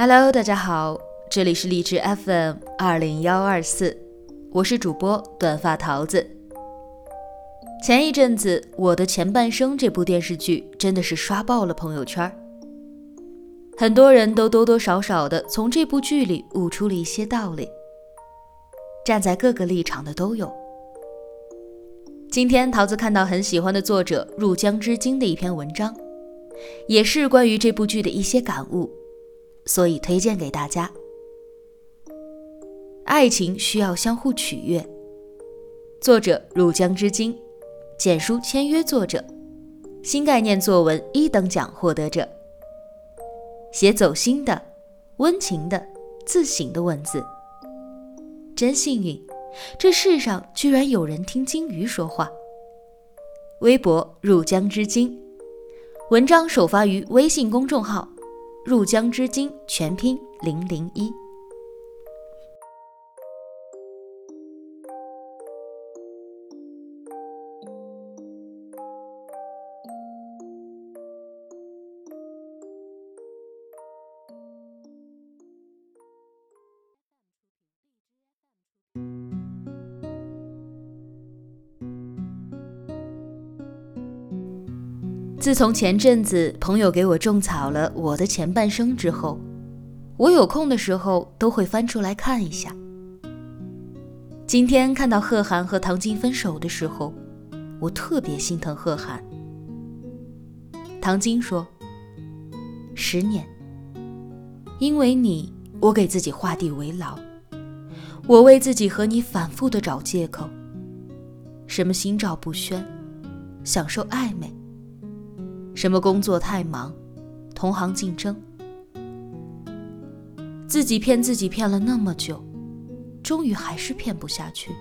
Hello，大家好，这里是荔枝 FM 二零幺二四，我是主播短发桃子。前一阵子，《我的前半生》这部电视剧真的是刷爆了朋友圈，很多人都多多少少的从这部剧里悟出了一些道理，站在各个立场的都有。今天桃子看到很喜欢的作者入江之鲸的一篇文章，也是关于这部剧的一些感悟。所以推荐给大家。爱情需要相互取悦。作者入江之鲸，简书签约作者，新概念作文一等奖获得者。写走心的、温情的、自省的文字，真幸运，这世上居然有人听鲸鱼说话。微博入江之鲸，文章首发于微信公众号。入江之鲸全拼零零一。自从前阵子朋友给我种草了《我的前半生》之后，我有空的时候都会翻出来看一下。今天看到贺涵和唐晶分手的时候，我特别心疼贺涵。唐晶说：“十年，因为你，我给自己画地为牢，我为自己和你反复的找借口，什么心照不宣，享受暧昧。”什么工作太忙，同行竞争，自己骗自己骗了那么久，终于还是骗不下去。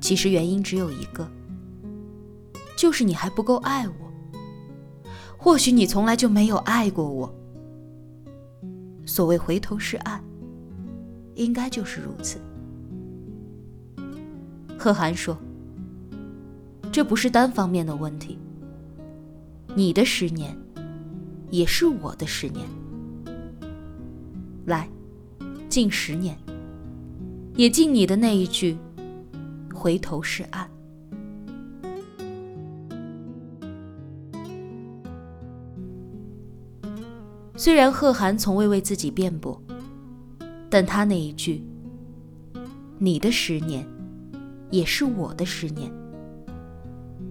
其实原因只有一个，就是你还不够爱我。或许你从来就没有爱过我。所谓回头是岸，应该就是如此。贺涵说：“这不是单方面的问题。”你的十年，也是我的十年。来，敬十年，也敬你的那一句“回头是岸”。虽然贺涵从未为自己辩驳，但他那一句“你的十年，也是我的十年”，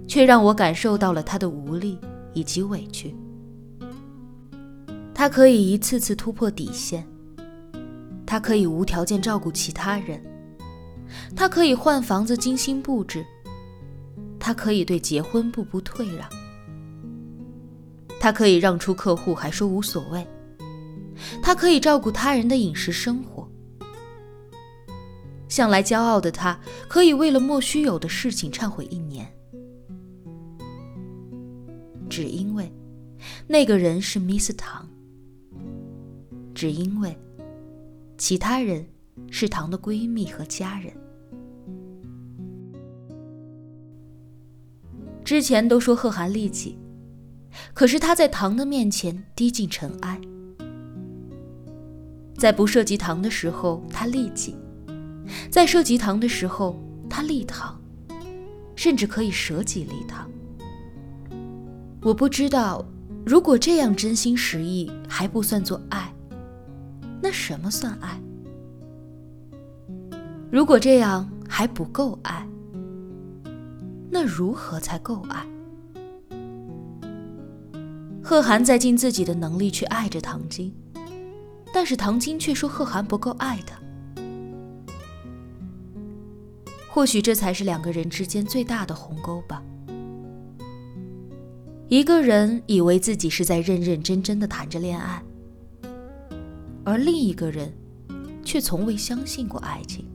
却让我感受到了他的无力。以及委屈，他可以一次次突破底线，他可以无条件照顾其他人，他可以换房子精心布置，他可以对结婚步步退让，他可以让出客户还说无所谓，他可以照顾他人的饮食生活。向来骄傲的他，可以为了莫须有的事情忏悔一年。只因为那个人是 Miss 唐，只因为其他人是唐的闺蜜和家人。之前都说贺涵利己，可是他在唐的面前低进尘埃。在不涉及唐的时候，他利己；在涉及唐的时候，他利唐，甚至可以舍己利唐。我不知道，如果这样真心实意还不算作爱，那什么算爱？如果这样还不够爱，那如何才够爱？贺涵在尽自己的能力去爱着唐晶，但是唐晶却说贺涵不够爱他。或许这才是两个人之间最大的鸿沟吧。一个人以为自己是在认认真真的谈着恋爱，而另一个人却从未相信过爱情。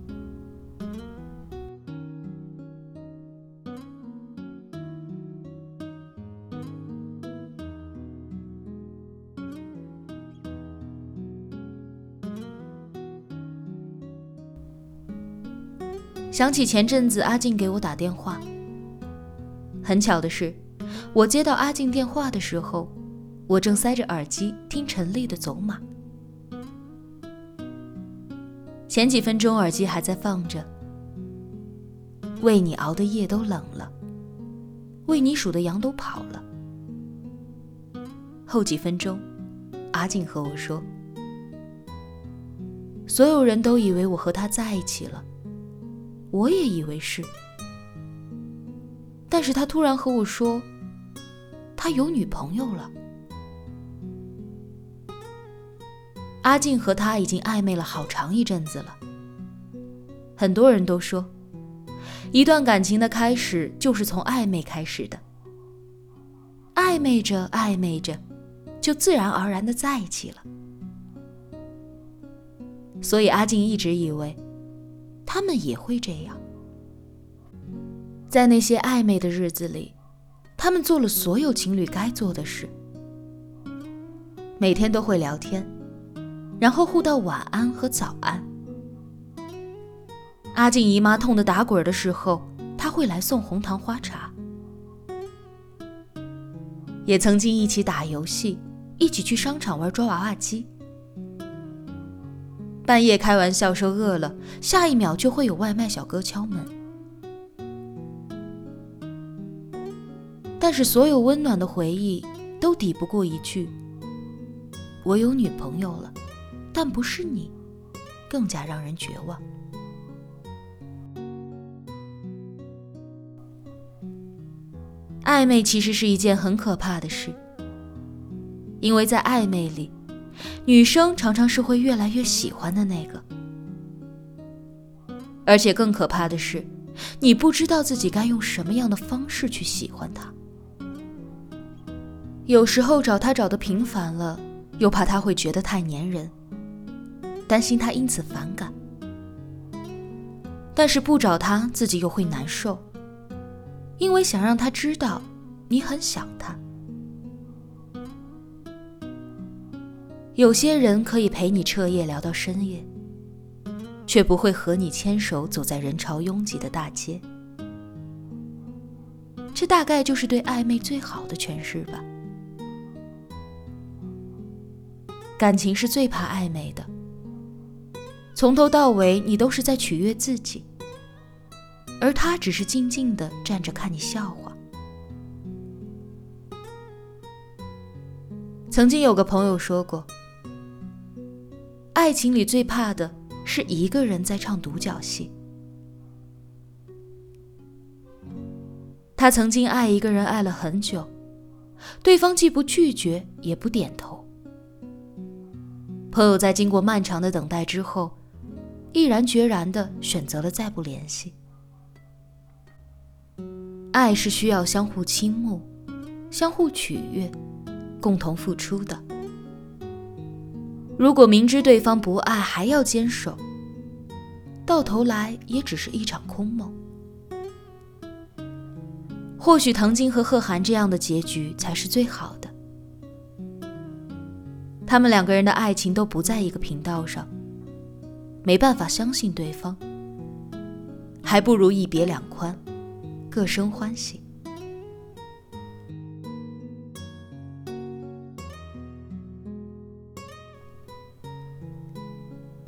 想起前阵子阿静给我打电话，很巧的是。我接到阿静电话的时候，我正塞着耳机听陈粒的《走马》。前几分钟耳机还在放着，为你熬的夜都冷了，为你数的羊都跑了。后几分钟，阿静和我说，所有人都以为我和他在一起了，我也以为是，但是他突然和我说，他有女朋友了。阿静和他已经暧昧了好长一阵子了。很多人都说，一段感情的开始就是从暧昧开始的。暧昧着暧昧着，就自然而然的在一起了。所以阿静一直以为，他们也会这样。在那些暧昧的日子里，他们做了所有情侣该做的事，每天都会聊天。然后互道晚安和早安。阿静姨妈痛得打滚的时候，他会来送红糖花茶。也曾经一起打游戏，一起去商场玩抓娃娃机。半夜开玩笑说饿了，下一秒就会有外卖小哥敲门。但是所有温暖的回忆都抵不过一句：“我有女朋友了。”但不是你，更加让人绝望。暧昧其实是一件很可怕的事，因为在暧昧里，女生常常是会越来越喜欢的那个，而且更可怕的是，你不知道自己该用什么样的方式去喜欢她。有时候找他找的频繁了，又怕他会觉得太粘人。担心他因此反感，但是不找他自己又会难受，因为想让他知道你很想他。有些人可以陪你彻夜聊到深夜，却不会和你牵手走在人潮拥挤的大街。这大概就是对暧昧最好的诠释吧。感情是最怕暧昧的。从头到尾，你都是在取悦自己，而他只是静静的站着看你笑话。曾经有个朋友说过，爱情里最怕的是一个人在唱独角戏。他曾经爱一个人爱了很久，对方既不拒绝也不点头。朋友在经过漫长的等待之后。毅然决然的选择了再不联系。爱是需要相互倾慕、相互取悦、共同付出的。如果明知对方不爱还要坚守，到头来也只是一场空梦。或许唐晶和贺涵这样的结局才是最好的。他们两个人的爱情都不在一个频道上。没办法相信对方，还不如一别两宽，各生欢喜。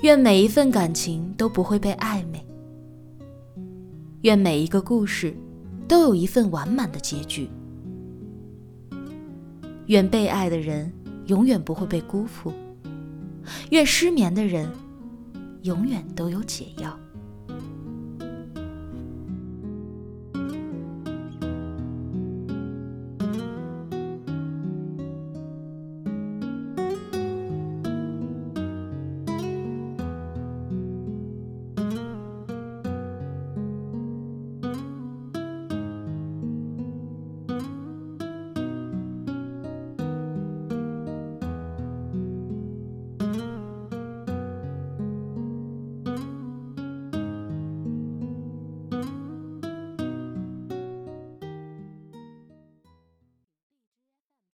愿每一份感情都不会被暧昧，愿每一个故事都有一份完满的结局，愿被爱的人永远不会被辜负，愿失眠的人。永远都有解药。